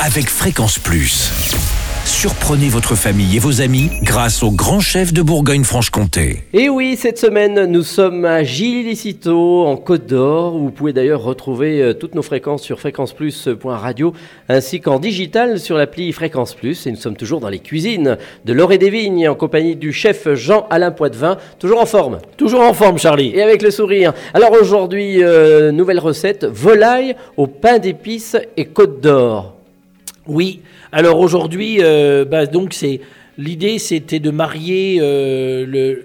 avec Fréquence Plus. Surprenez votre famille et vos amis grâce au grand chef de Bourgogne-Franche-Comté. Et oui, cette semaine, nous sommes à Gilles-Licito, en Côte d'Or, où vous pouvez d'ailleurs retrouver euh, toutes nos fréquences sur fréquenceplus.radio, ainsi qu'en digital sur l'appli Fréquence Plus. Et nous sommes toujours dans les cuisines de l'Orée des Vignes, en compagnie du chef Jean-Alain Poitvin, toujours en forme. Toujours en forme, Charlie. Et avec le sourire. Alors aujourd'hui, euh, nouvelle recette, volaille au pain d'épices et Côte d'Or. Oui. Alors aujourd'hui, euh, bah, donc c'est l'idée, c'était de marier euh,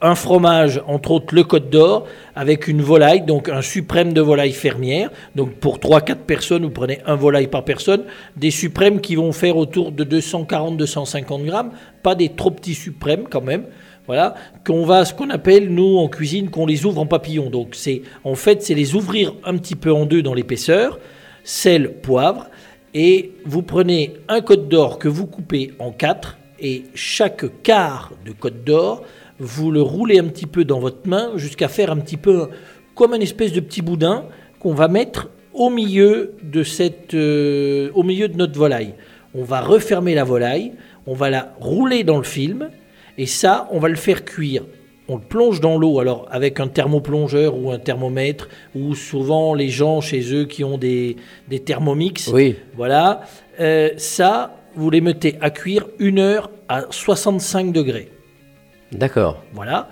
un fromage, entre autres le Côte d'Or, avec une volaille, donc un suprême de volaille fermière. Donc pour 3-4 personnes, vous prenez un volaille par personne. Des suprêmes qui vont faire autour de 240-250 grammes, pas des trop petits suprêmes quand même. Voilà, qu'on va, ce qu'on appelle, nous, en cuisine, qu'on les ouvre en papillon. Donc c'est, en fait, c'est les ouvrir un petit peu en deux dans l'épaisseur, sel, poivre, et vous prenez un côte d'or que vous coupez en quatre et chaque quart de côte d'or, vous le roulez un petit peu dans votre main jusqu'à faire un petit peu comme une espèce de petit boudin qu'on va mettre au milieu de cette, euh, au milieu de notre volaille. On va refermer la volaille, on va la rouler dans le film et ça, on va le faire cuire on le plonge dans l'eau, alors avec un thermoplongeur ou un thermomètre, ou souvent les gens chez eux qui ont des, des thermomix. Oui. Voilà. Euh, ça, vous les mettez à cuire une heure à 65 degrés. D'accord. Voilà.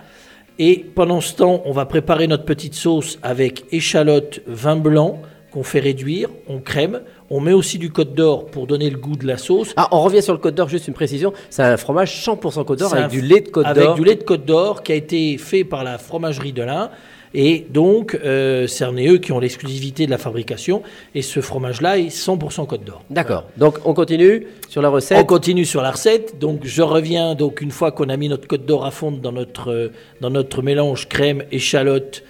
Et pendant ce temps, on va préparer notre petite sauce avec échalote, vin blanc, qu'on fait réduire, on crème, on met aussi du Côte d'Or pour donner le goût de la sauce. Ah, on revient sur le Côte d'Or, juste une précision, c'est un fromage 100% Côte d'Or avec du lait de Côte d'Or. Avec du lait de Côte d'Or qui a été fait par la fromagerie de l'Ain. Et donc, euh, c'est eux qui ont l'exclusivité de la fabrication. Et ce fromage-là est 100% Côte d'Or. D'accord. Donc, on continue sur la recette. On continue sur la recette. Donc, je reviens. Donc, une fois qu'on a mis notre Côte d'Or à fond dans notre, euh, dans notre mélange crème, échalote,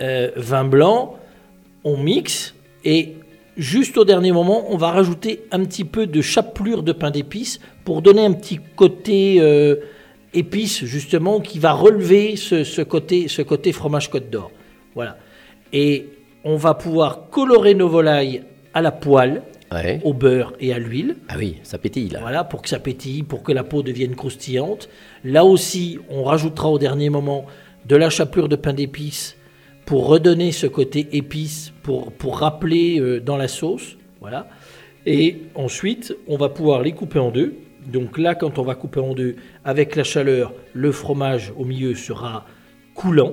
euh, vin blanc, on mixe et juste au dernier moment, on va rajouter un petit peu de chapelure de pain d'épices pour donner un petit côté euh, épice, justement, qui va relever ce, côté, ce côté fromage Côte d'Or. Voilà. Et on va pouvoir colorer nos volailles à la poêle. au beurre et à l'huile. Ah oui, ça pétille là. Voilà, pour que ça pétille, pour que la peau devienne croustillante. Là aussi, on rajoutera au dernier moment de la chapelure de pain d'épices pour redonner ce côté épice, pour, pour rappeler euh, dans la sauce. Voilà. Et ensuite, on va pouvoir les couper en deux. Donc là, quand on va couper en deux, avec la chaleur, le fromage au milieu sera coulant,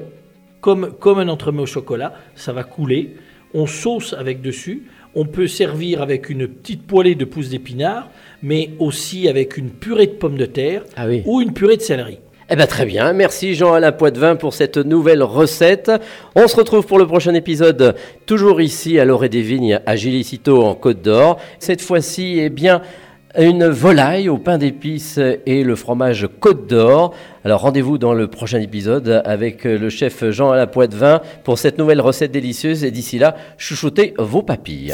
comme, comme un entremets au chocolat, ça va couler. On sauce avec dessus. On peut servir avec une petite poêlée de pousses d'épinards, mais aussi avec une purée de pommes de terre ah oui. ou une purée de céleri. Eh bien très bien, merci Jean-Alain Poitvin pour cette nouvelle recette. On se retrouve pour le prochain épisode, toujours ici à l'Orée des Vignes, à Gilicito en Côte d'Or. Cette fois-ci, eh bien, une volaille au pain d'épices et le fromage Côte d'Or. Alors rendez-vous dans le prochain épisode avec le chef Jean-Alain Poitvin pour cette nouvelle recette délicieuse et d'ici là, chouchoutez vos papilles.